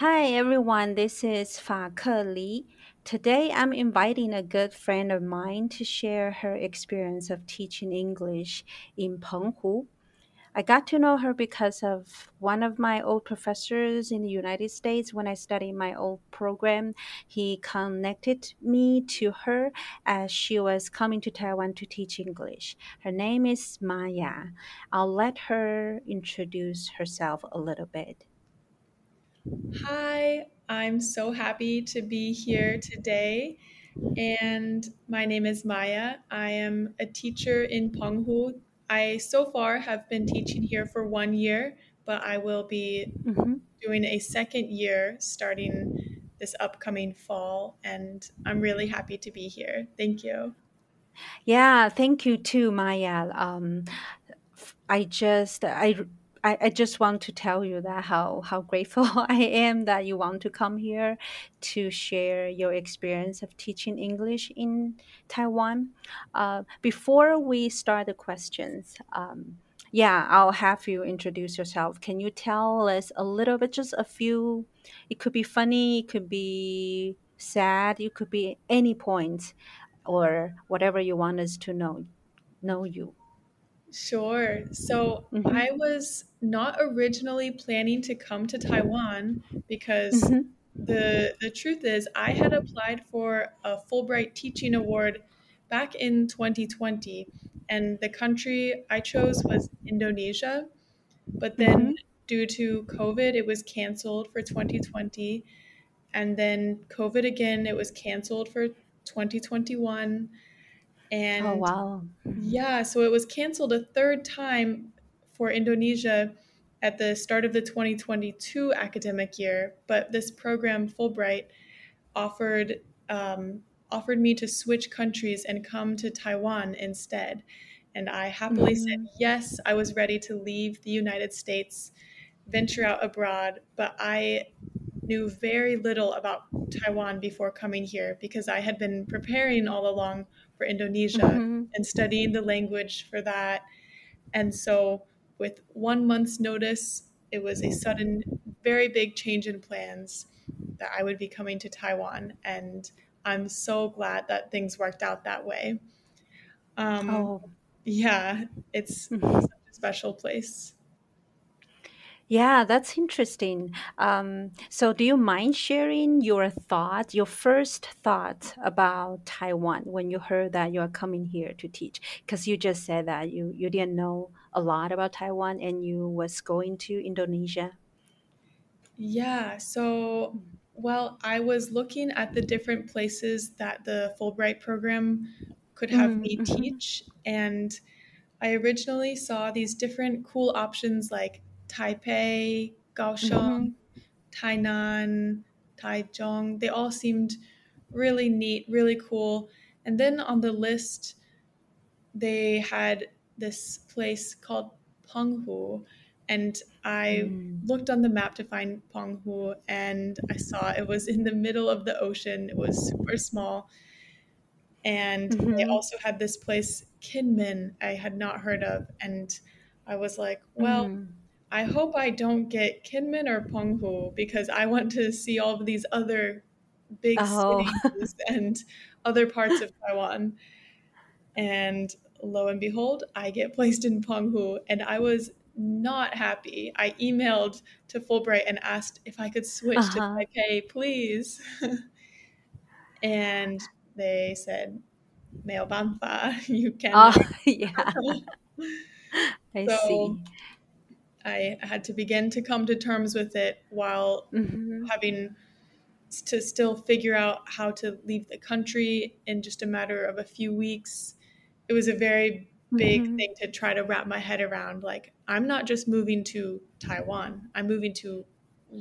Hi everyone, this is Fa Ke Li. Today I'm inviting a good friend of mine to share her experience of teaching English in Penghu. I got to know her because of one of my old professors in the United States when I studied my old program. He connected me to her as she was coming to Taiwan to teach English. Her name is Maya. I'll let her introduce herself a little bit. Hi, I'm so happy to be here today. And my name is Maya. I am a teacher in Penghu. I so far have been teaching here for one year, but I will be hmm doing a second year starting this upcoming fall. And I'm really happy to be here. Thank you. Yeah, thank you too, Maya. Um, I just I, I I just want to tell you that how how grateful I am that you want to come here to share your experience of teaching English in Taiwan. Uh, before we start the questions, um, yeah, I'll have you introduce yourself. Can you tell us a little bit, just a few? It could be funny, it could be sad, it could be any point or whatever you want us to know know you. Sure. So hmm I was not originally planning to come to Taiwan because hmm the the truth is I had applied for a Fulbright Teaching Award back in 2020 and the country I chose was Indonesia, but then hmm due to COVID it was canceled for 2020 and then COVID again it was canceled for 2021 Oh wow. yeah, so it was canceled a third time for Indonesia at the start of the 2022 academic year, but this program, Fulbright, offered um, offered me to switch countries and come to Taiwan instead. And I happily said hmm yes. I was ready to leave the United States, venture out abroad, but I knew very little about Taiwan before coming here because I had been preparing all along for Indonesia hmm and studying the language for that. And so, with one month's notice, it was a sudden, very big change in plans that I would be coming to Taiwan. And I'm so glad that things worked out that way. Um, Oh. yeah, it's mhm. such a special place. Yeah, that's interesting. Um, so, do you mind sharing your thought, your first thought about Taiwan when you heard that you are coming here to teach? Because you just said that you you didn't know a lot about Taiwan and you was going to Indonesia. Yeah, so, well, I was looking at the different places that the Fulbright program could have me Mm-hmm. teach, and I originally saw these different cool options like Taipei, Kaohsiung, Mm-hmm. Tainan, Taichung. They all seemed really neat, really cool. And then on the list, they had this place called Penghu, and I looked on the map to find Penghu, and I saw it was in the middle of the ocean. It was super small, and they Mm-hmm. also had this place Kinmen I had not heard of, and I was like, well, Mm-hmm. I hope I don't get Kinmen or Penghu because I want to see all of these other big oh. cities and other parts of Taiwan. And lo and behold, I get placed in Penghu, and I was not happy. I emailed to Fulbright and asked if I could switch uh-huh. to Taipei, please. and they said, "Meo banfa, you can." Oh, yeah, I so see. I had to begin to come to terms with it while Mhm, having to still figure out how to leave the country in just a matter of a few weeks. It was a very big mhm. thing to try to wrap my head around. Like, I'm not just moving to Taiwan, I'm moving to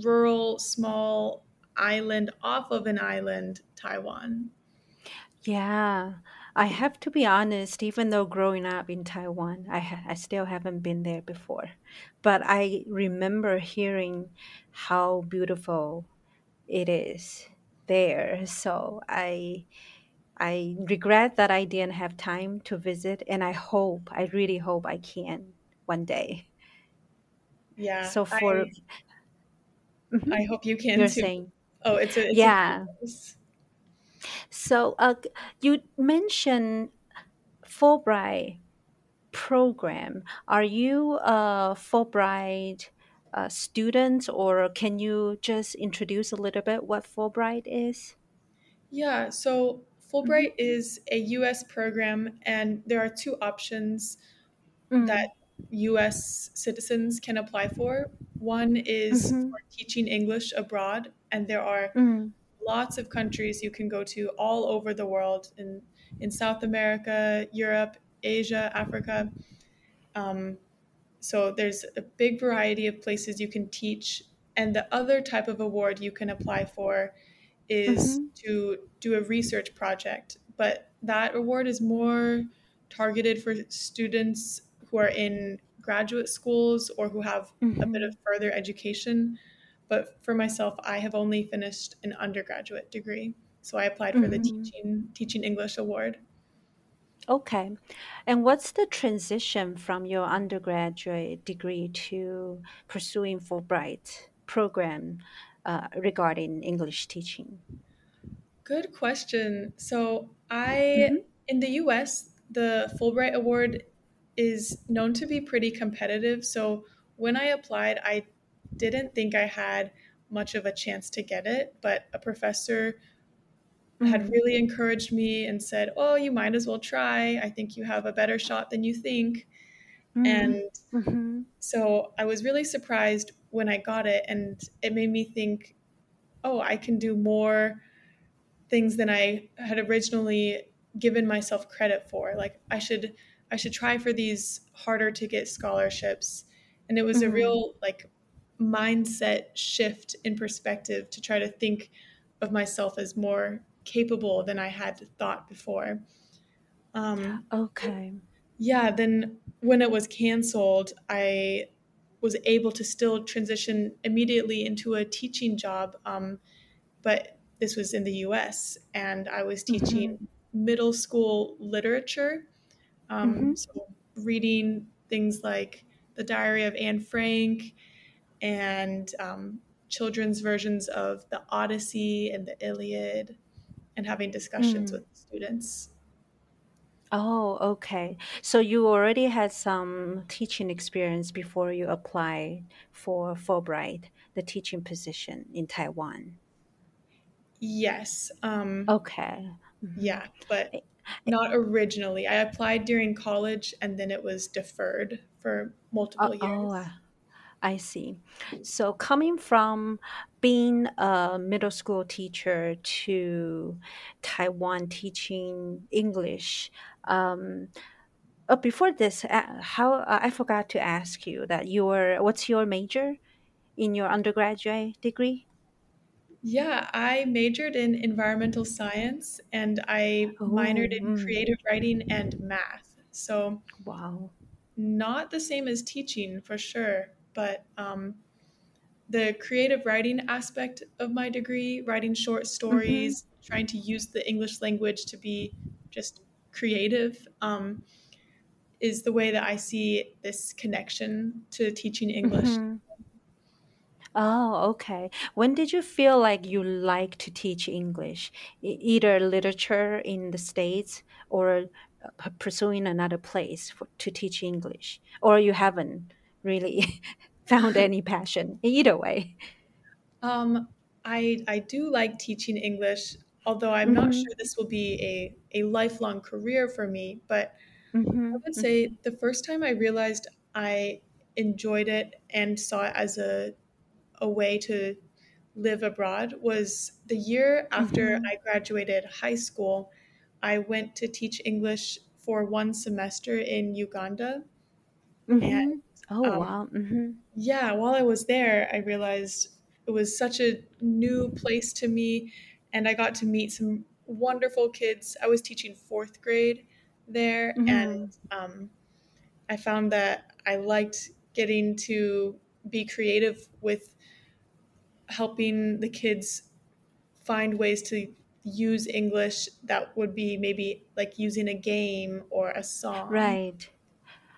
rural, small island off of an island, Taiwan. Yeah, I have to be honest, even though growing up in Taiwan, I ha I still haven't been there before. But I remember hearing how beautiful it is there. So I I regret that I didn't have time to visit, and I hope, I really hope I can one day. Yeah, So for I Mhm. I hope you can You're too. saying, Oh, it's a it's yeah. course. So, uh, you mentioned Fulbright program. Are you a Fulbright uh, student, or can you just introduce a little bit what Fulbright is? Yeah, so Mm-hmm. Fulbright is a US program, and there are two options that Mm, US citizens can apply for. One is Mm-hmm. for teaching English abroad, and there are Mm, lots of countries you can go to all over the world in, in South America, Europe, Asia, Africa. Um, so there's a big variety of places you can teach. And the other type of award you can apply for is Mm-hmm. to do a research project. But that award is more targeted for students who are in graduate schools or who have a bit Mm-hmm. of further education. But for myself, I have only finished an undergraduate degree. So I applied for the Mm-hmm. teaching teaching English award. Okay. And what's the transition from your undergraduate degree to pursuing Fulbright program uh, regarding English teaching? Good question. So I Mm-hmm. in the US, the Fulbright award is known to be pretty competitive. So when I applied, I didn't think I had much of a chance to get it, but a professor had Mm-hmm. really encouraged me and said, "Oh, you might as well try. I think you have a better shot than you think." And Mm-hmm. so I was really surprised when I got it and it made me think, "Oh, I can do more things than I had originally given myself credit for. Like I should I should try for these harder to get scholarships." And it was a Mm-hmm. real like mindset shift in perspective to try to think of myself as more capable than I had thought before. Um, Okay. yeah, then when it was canceled, I was able to still transition immediately into a teaching job. Um, but this was in the US, and I was Mm-hmm. teaching middle school literature. Um, Mm-hmm. so reading things like The Diary of Anne Frank and um, children's versions of the Odyssey and the Iliad, and having discussions Mm. with students. Oh, okay. So you already had some teaching experience before you applied for Fulbright, the teaching position in Taiwan. Yes, um, Okay. hmm yeah, but not originally. I applied during college and then it was deferred for Oh, multiple oh, years. uh, I see. So coming from being a middle school teacher to Taiwan teaching English, um, uh, before this, uh, how uh, I forgot to ask you that your what's your major in your undergraduate degree? Yeah, I majored in environmental science and I minored Oh, in mm, creative writing and math. So, wow. not the same as teaching for sure, but um, the creative writing aspect of my degree, writing short Mm-hmm, stories, trying to use the English language to be just creative, um, is the way that I see this connection to teaching English. mm-hmm. Oh, okay. When did you feel like you like to teach English? Either literature in the States or uh, pursuing another place for, to teach English? Or you haven't really found any passion? Either way. Um, I I do like teaching English, although I'm not Mm-hmm, sure this will be a, a lifelong career for me. But mm-hmm, I would mm-hmm, say the first time I realized I enjoyed it and saw it as a, a way to live abroad was the year after mm-hmm, I graduated high school. I went to teach English for one semester in Uganda. Mm-hmm. Oh, um, wow. Mm-hmm, yeah, while I was there, I realized it was such a new place to me, and I got to meet some wonderful kids. I was teaching fourth grade there, and mm-hmm. um, I found that I liked getting to be creative with helping the kids find ways to use English that would be maybe like using a game or a song. Right.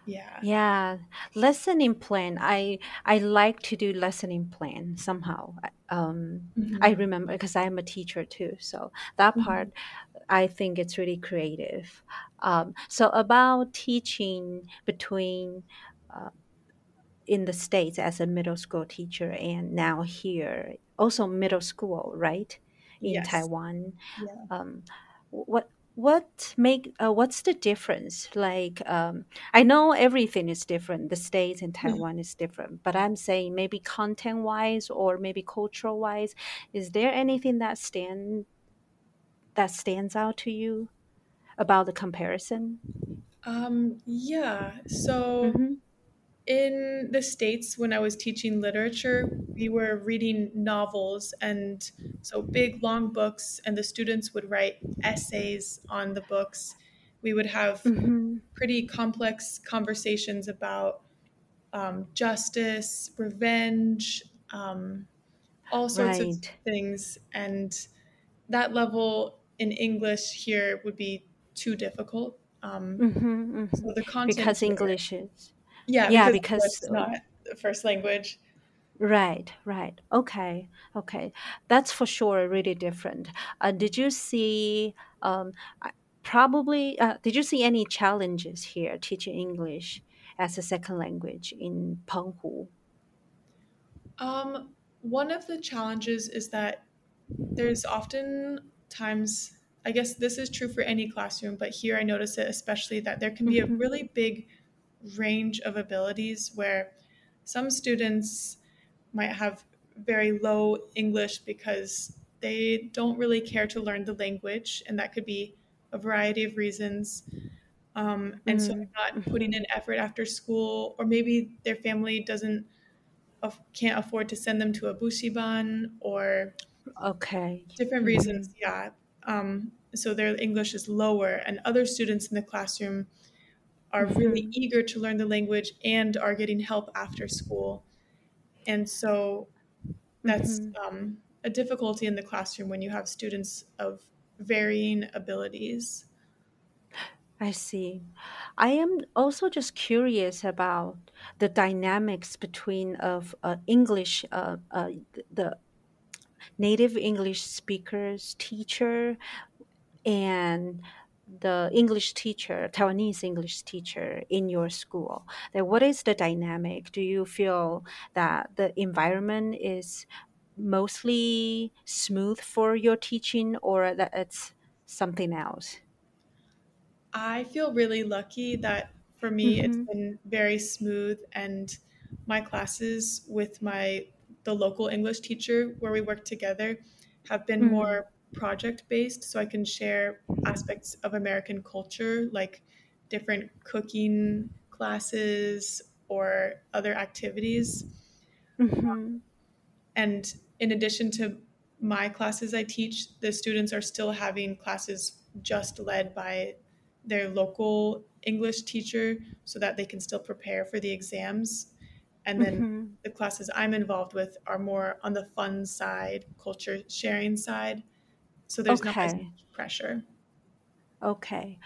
Yeah. Yeah, lessoning plan. I I like to do lessoning plan somehow. I- Um, I Mhm. remember because I'm a teacher too, so that Mhm. part I think it's really creative. Um, so about teaching between uh, in the States as a middle school teacher and now here, also middle school, right? In Yes. Taiwan. Yeah. Um, what what make uh, what's the difference? Like um, I know everything is different. The States and Taiwan is different, but I'm saying maybe content wise or maybe cultural wise, is there anything that stand that stands out to you about the comparison? Um, yeah. So Mm-hmm. In the States, when I was teaching literature, we were reading novels and so big, long books, and the students would write essays on the books. We would have Mm-hmm. pretty complex conversations about um, justice, revenge, um, all sorts of things. And that level in English here would be too difficult. Um, Mm-hmm, mm-hmm. the content Because English is yeah, yeah, because because uh, not the first language. right, right. Okay, okay. That's for sure really different. Uh, did you see um probably uh, did you see any challenges here teaching English as a second language in Penghu? Um, one of the challenges is that there's often times, I guess this is true for any classroom, but here I notice it especially that there can be a Mm-hmm, really big range of abilities where some students might have very low English because they don't really care to learn the language, and that could be a variety of reasons. Um, and so they're not putting in effort after school, or maybe their family doesn't can't afford to send them to a bushiban, or Okay. different Mm-hmm, reasons. Yeah. Um, so their English is lower, and other students in the classroom are really mm-hmm, eager to learn the language and are getting help after school. And so that's mm-hmm. um, a difficulty in the classroom when you have students of varying abilities. I see. I am also just curious about the dynamics between of uh, English, uh, uh, the native English speakers teacher and the English teacher, Taiwanese English teacher in your school. Then what is the dynamic? Do you feel that the environment is mostly smooth for your teaching or that it's something else? I feel really lucky that for me it's Mm-hmm. been very smooth and my classes with my the local English teacher where we work together have been Mm, more project based so I can share aspects of American culture like different cooking classes or other activities mm-hmm. and in addition to my classes I teach, the students are still having classes just led by their local English teacher so that they can still prepare for the exams. And then Mm-hmm. the classes I'm involved with are more on the fun side, culture sharing side. So there's not as Okay. much pressure. Okay.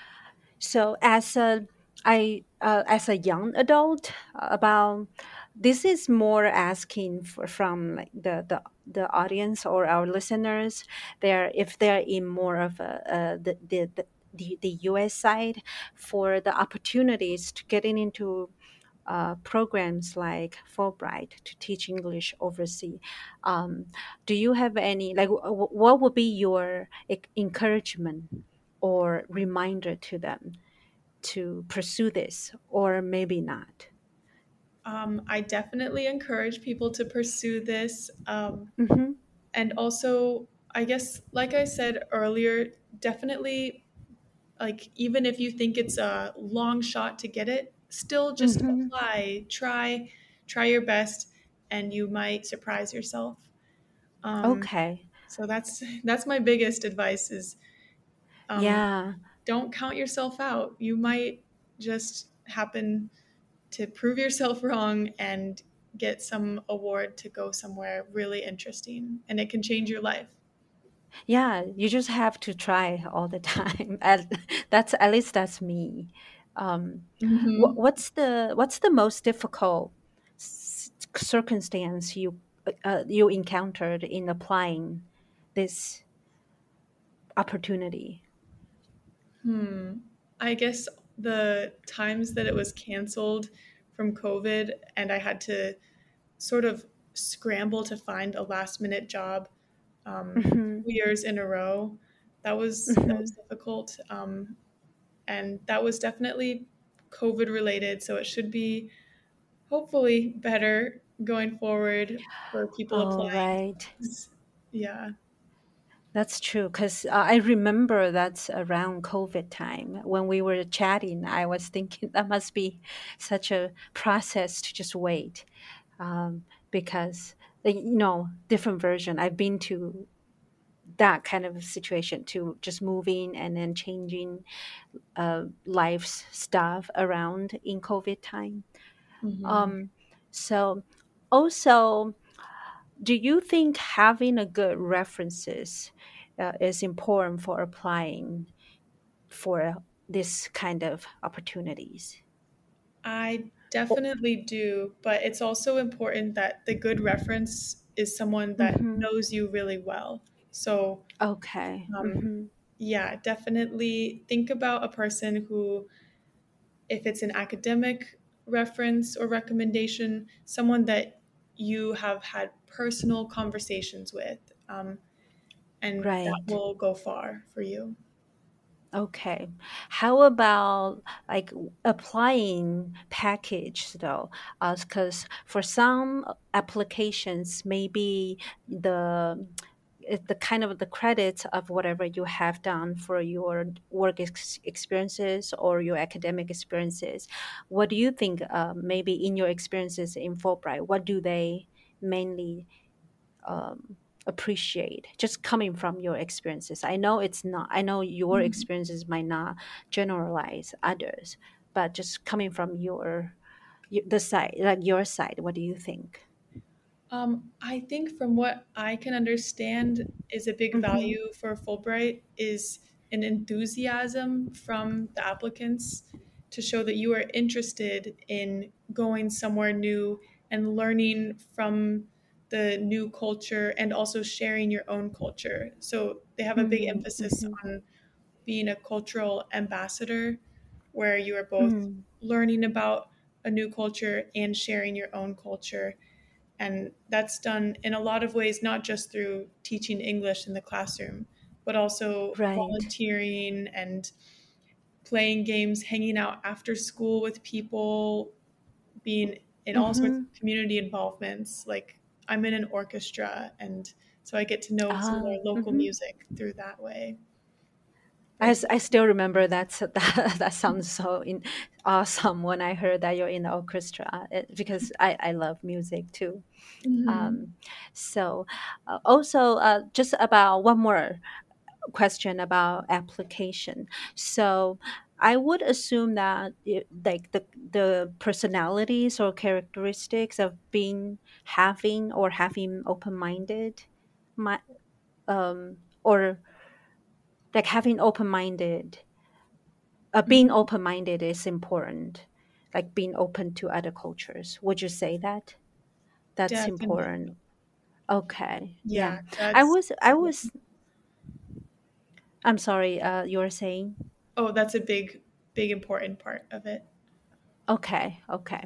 So as a I uh, as a young adult uh, about this is more asking for, from like the, the the audience or our listeners they're if they're in more of a, the, the the the the US side for the opportunities to getting into uh, programs like Fulbright to teach English overseas. Um, do you have any like wh- what would be your e- encouragement or reminder to them to pursue this or maybe not? Um, I definitely encourage people to pursue this. Um, Mm-hmm, and also, I guess, like I said earlier, definitely like even if you think it's a long shot to get it still just mm-hmm. apply try try your best and you might surprise yourself um, Okay. so that's that's my biggest advice is um, Yeah. don't count yourself out you might just happen to prove yourself wrong and get some award to go somewhere really interesting and it can change your life Yeah. You just have to try all the time. At, that's at least that's me. Um, what, hmm what's the what's the most difficult s- circumstance you uh, you encountered in applying this opportunity? Hmm. I guess the times that it was canceled from COVID and I had to sort of scramble to find a last minute job um, hmm two years in a row. That was that was difficult, um, and that was definitely COVID related. So it should be hopefully better going forward for people All applying. right. Yeah. That's true because uh, I remember that's around COVID time when we were chatting. I was thinking that must be such a process to just wait um, because uh, you know different version. I've been to that kind of situation to just moving and then changing uh, life's stuff around in COVID time. hmm Um, so also do you think having a good references uh, is important for applying for this kind of opportunities? I definitely do, but it's also important that the good reference is someone that hmm knows you really well. So, Okay. um, hmm yeah, definitely think about a person who, if it's an academic reference or recommendation, someone that you have had personal conversations with, um, and that will go far for you. Okay. How about like applying package though? Because for some applications, maybe the the kind of the credit of whatever you have done for your work ex- experiences or your academic experiences. What do you think? Uh, maybe in your experiences in Fulbright, what do they mainly um, appreciate just coming from your experiences i know it's not i know your Mhm. experiences might not generalize others but just coming from your, your the side like your side what do you think Um, I think from what I can understand is a big mm-hmm. value for Fulbright is an enthusiasm from the applicants to show that you are interested in going somewhere new and learning from the new culture and also sharing your own culture. So they have a big emphasis Mm-hmm. on being a cultural ambassador where you are both Mm-hmm. learning about a new culture and sharing your own culture and that's done in a lot of ways, not just through teaching English in the classroom, but also right volunteering and playing games, hanging out after school with people, being in all sorts mm-hmm. of community involvements. Like I'm in an orchestra, and so I get to know some of ah our local mm-hmm. music through that way. I, I still remember that that that sounds so in, awesome when I heard that you're in the orchestra it, because I, I love music too. Mhm. Um, so uh, also uh, just about one more question about application. So I would assume that it, like the the personalities or characteristics of being having or having open minded, my um or like having open minded, uh, being Mhm. open minded is important. Like being open to other cultures. Would you say that that's definitely, important? Okay, yeah. yeah. I was I was I'm sorry, uh you were saying? oh, that's a big, big important part of it. Okay, okay.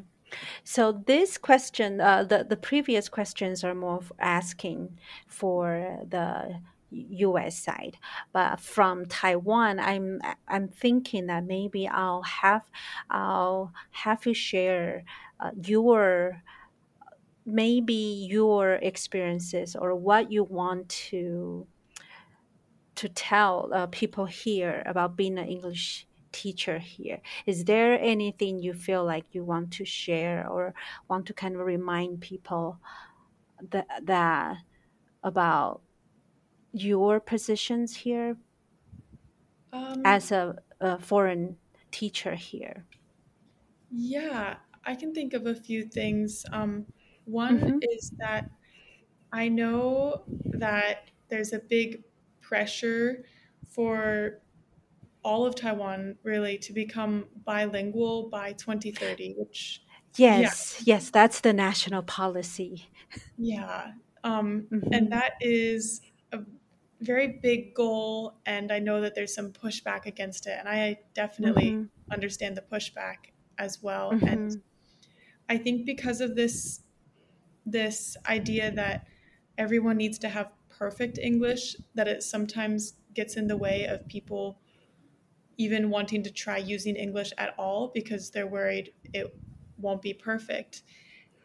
So this question, uh, the the previous questions are more asking for the U.S. side, but from Taiwan, I'm I'm thinking that maybe I'll have I'll have you share uh, your maybe your experiences or what you want to to tell uh, people here about being an English teacher here. Is there anything you feel like you want to share or want to kind of remind people that, that about your positions here Um, as a, a foreign teacher here? Yeah, I can think of a few things. Um, one Mm-hmm. is that I know that there's a big pressure for all of Taiwan really to become bilingual by 2030, which yes, yeah. yes, that's the national policy. Yeah. Um, mm-hmm. And that is very big goal. And I know that there's some pushback against it. And I definitely mm-hmm. understand the pushback as well. Mm-hmm. And I think because of this, this idea that everyone needs to have perfect English, that it sometimes gets in the way of people even wanting to try using English at all because they're worried it won't be perfect.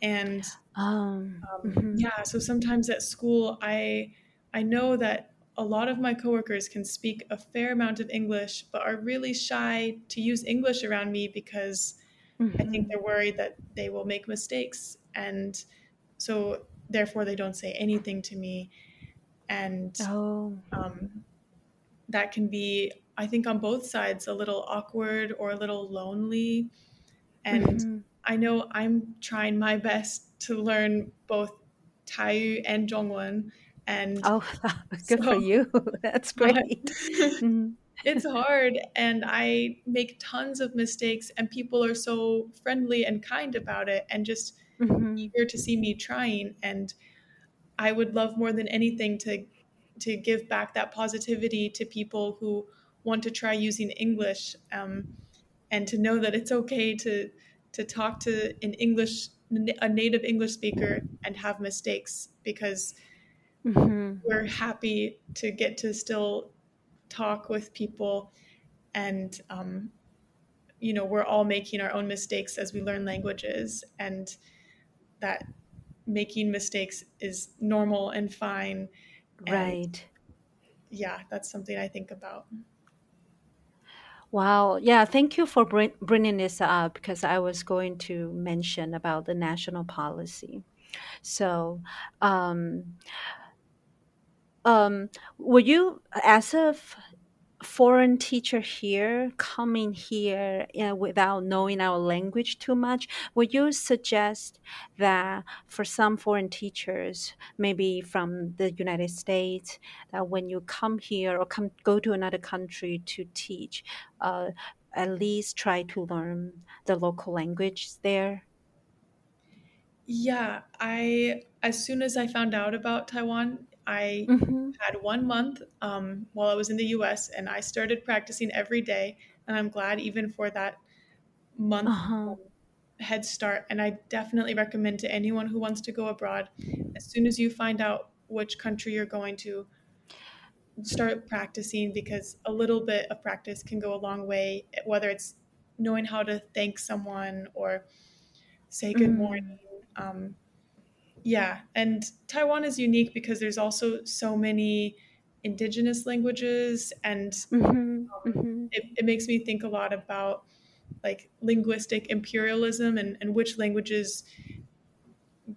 And um, um, mm-hmm. yeah, so sometimes at school, I I know that a lot of my coworkers can speak a fair amount of English, but are really shy to use English around me because mm-hmm. I think mm-hmm. they're worried that they will make mistakes, and so therefore they don't say anything to me, and oh. um, that can be I think on both sides a little awkward or a little lonely. And mm-hmm. I know I'm trying my best to learn both Taiyu and Zhongwen. And oh, good so, for you. That's great. mm-hmm. It's hard, and I make tons of mistakes, and people are so friendly and kind about it, and just mm-hmm. eager to see me trying. And I would love more than anything to to give back that positivity to people who want to try using English um, and to know that it's okay to to talk to an English a native English speaker and have mistakes because mm-hmm. we're happy to get to still talk with people and um, you know we're all making our own mistakes as we learn languages and that making mistakes is normal and fine right and yeah that's something i think about Wow. Yeah. Thank you for bring, bringing this up because I was going to mention about the national policy. So, um, um, were you, as a foreign teacher here coming here know, without knowing our language too much would you suggest that for some foreign teachers maybe from the united states that when you come here or come go to another country to teach uh, at least try to learn the local language there? Yeah i as soon as i found out about taiwan I mm-hmm. had one month um, while I was in the US and I started practicing every day. And I'm glad even for that month uh-huh. Um, head start. And I definitely recommend to anyone who wants to go abroad, as soon as you find out which country you're going to, start practicing because a little bit of practice can go a long way, whether it's knowing how to thank someone or say good mm. morning. Um, yeah, and Taiwan is unique because there's also so many indigenous languages, and mm-hmm, um, mm-hmm. It, it makes me think a lot about like linguistic imperialism and, and which languages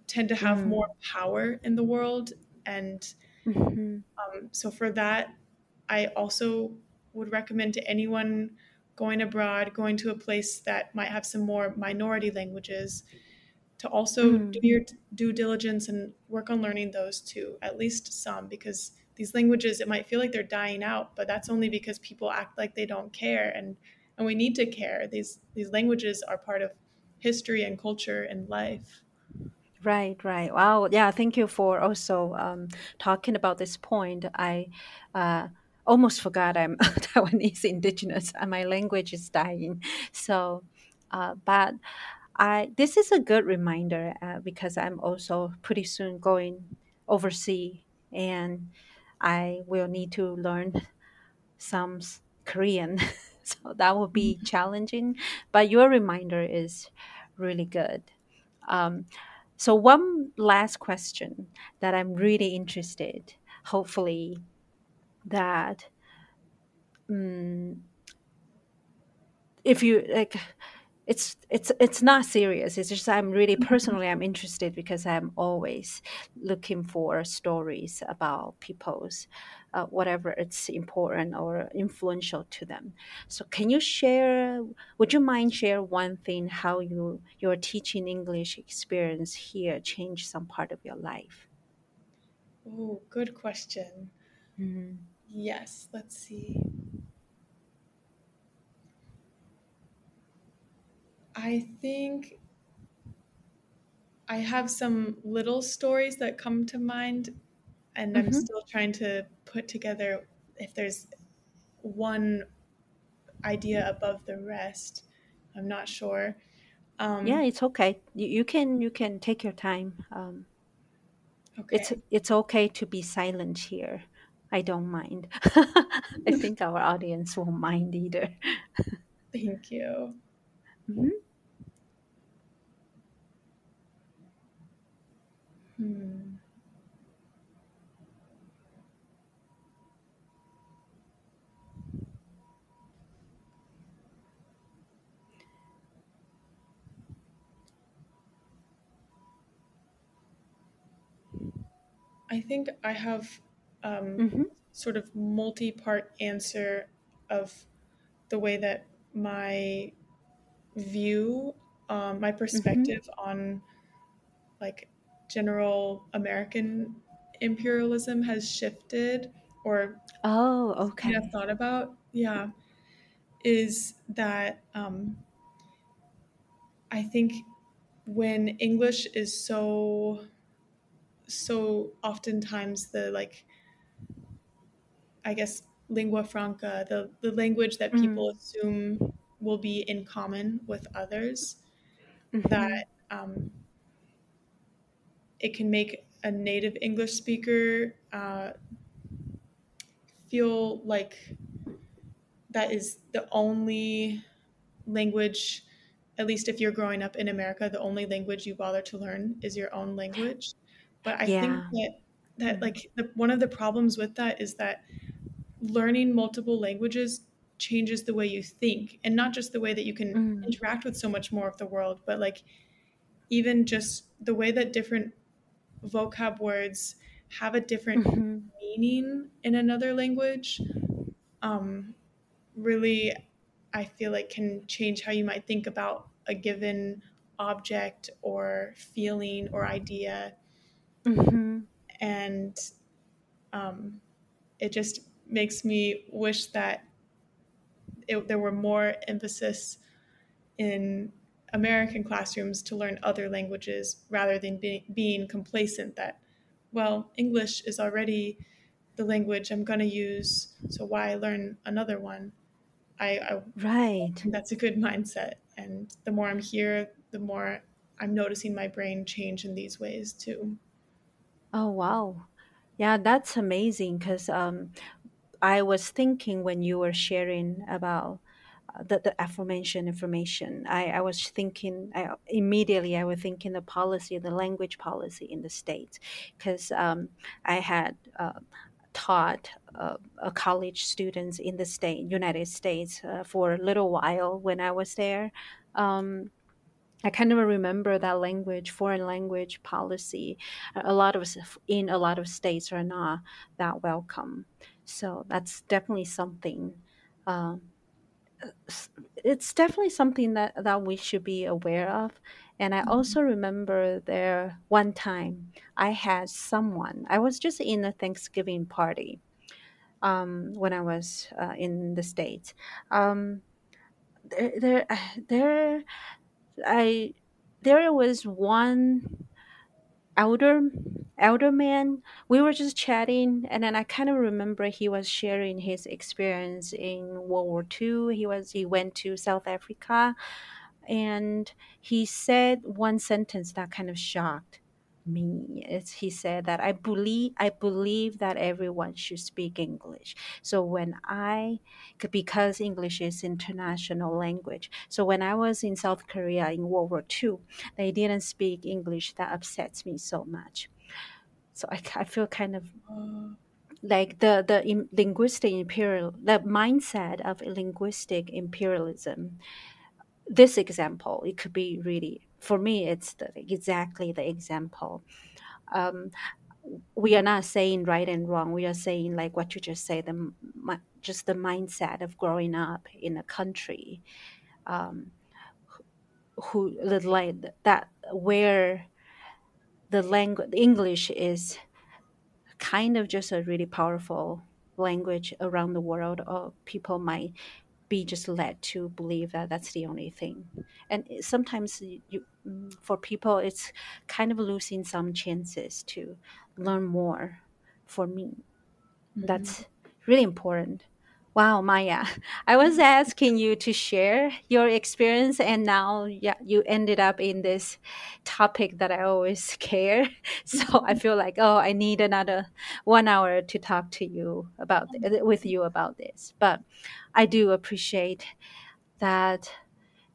tend to have mm. more power in the world. And mm-hmm. um, so, for that, I also would recommend to anyone going abroad, going to a place that might have some more minority languages, to also mm. do your due diligence and work on learning those too, at least some, because these languages, it might feel like they're dying out, but that's only because people act like they don't care. And, and we need to care. These, these languages are part of history and culture and life. Right, right. Wow. Yeah. Thank you for also um, talking about this point. I uh, almost forgot I'm Taiwanese indigenous and my language is dying. So, uh, but I this is a good reminder uh, because I'm also pretty soon going overseas and I will need to learn some Korean. so that will be mm-hmm. challenging. But your reminder is really good. Um, so one last question that I'm really interested, hopefully, that um, if you like it's it's it's not serious. It's just i'm really mm-hmm. personally i'm interested because i'm always looking for stories about people's uh, whatever it's important or influential to them. So can you share would you mind share one thing how you your teaching english experience here changed some part of your life? Oh good question. Mm-hmm. yes let's see I think I have some little stories that come to mind, and I'm hmm still trying to put together if there's one idea above the rest. I'm not sure. Yeah, Um, it's okay. You, you can you can take your time. Um, it's okay, it's okay to be silent here. I don't mind. I think our audience won't mind either. thank you. Mhm. Hmm. I think I have um, Mhm. sort of multi-part answer of the way that my view, um, my Mhm. perspective on like general American imperialism has shifted or Oh, okay. thought about. Yeah, is that um, I think when English is so so oftentimes the like I guess lingua franca, the the language that people Mm. assume will be in common with others, Mhm. that um, it can make a native English speaker uh, feel like that is the only language, at least if you're growing up in America, the only language you bother to learn is your own language. But I think that that Mm. like the, one of the problems with that is that learning multiple languages changes the way you think and not just the way that you can Mm. interact with so much more of the world but like even just the way that different vocab words have a different Mhm. meaning in another language um, really i feel like can change how you might think about a given object or feeling or idea Mhm. and um, it just makes me wish that it, there were more emphasis in American classrooms to learn other languages rather than be, being complacent that, well, English is already the language I'm going to use, so why learn another one? I, I Right. that's a good mindset. And the more I'm here, the more I'm noticing my brain change in these ways too. Oh, wow. Yeah, that's amazing because um, I was thinking when you were sharing about the, the aforementioned information, I, I was thinking I, immediately, I was thinking the policy, the language policy in the States, because um, I had uh, taught uh, college students in the state, United States, uh, for a little while when I was there. Um, I kind of remember that language, foreign language policy. A lot of in a lot of states are not that welcome. So that's definitely something. Um, it's definitely something that that we should be aware of. And I Mhm. also remember there one time I had someone. I was just in a Thanksgiving party um, when I was uh, in the states. Um, there, there, there I there was one elder elder man. We were just chatting, and then I kind of remember he was sharing his experience in World War Two. He was he went to South Africa, and he said one sentence that kind of shocked me it's, he said that i believe i believe that everyone should speak english. So when i because english is international language so when i was in south korea in world war ii they didn't speak english that upsets me so much. So i, I feel kind of Uh, like the the linguistic imperial the mindset of linguistic imperialism this example it could be really for me it's the, exactly the example. Um, we are not saying right and wrong. We are saying like what you just said the just the mindset of growing up in a country um, who like that where the language english is kind of just a really powerful language around the world or people might be just led to believe that that's the only thing. And sometimes you, mm, for people it's kind of losing some chances to learn more for me. Mhm. that's really important wow maya. I was asking you to share your experience and now yeah you ended up in this topic that i always care. So i feel like oh i need another one hour to talk to you about with you about this. But i do appreciate that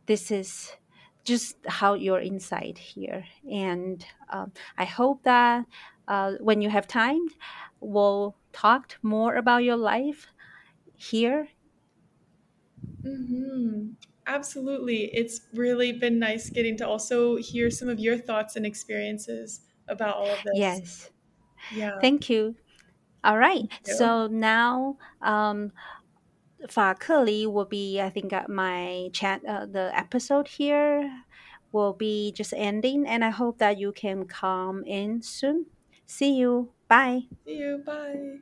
this is just how your insight here. And um, i hope that uh, when you have time we'll talk more about your life here? Mm-hmm. Absolutely. It's really been nice getting to also hear some of your thoughts and experiences about all of this. Yes. Yeah. Thank you. All right. You. So now, um, FaKeLi will be, I think, uh, my chat, uh, the episode here will be just ending, and I hope that you can come in soon. See you. Bye. See you. Bye.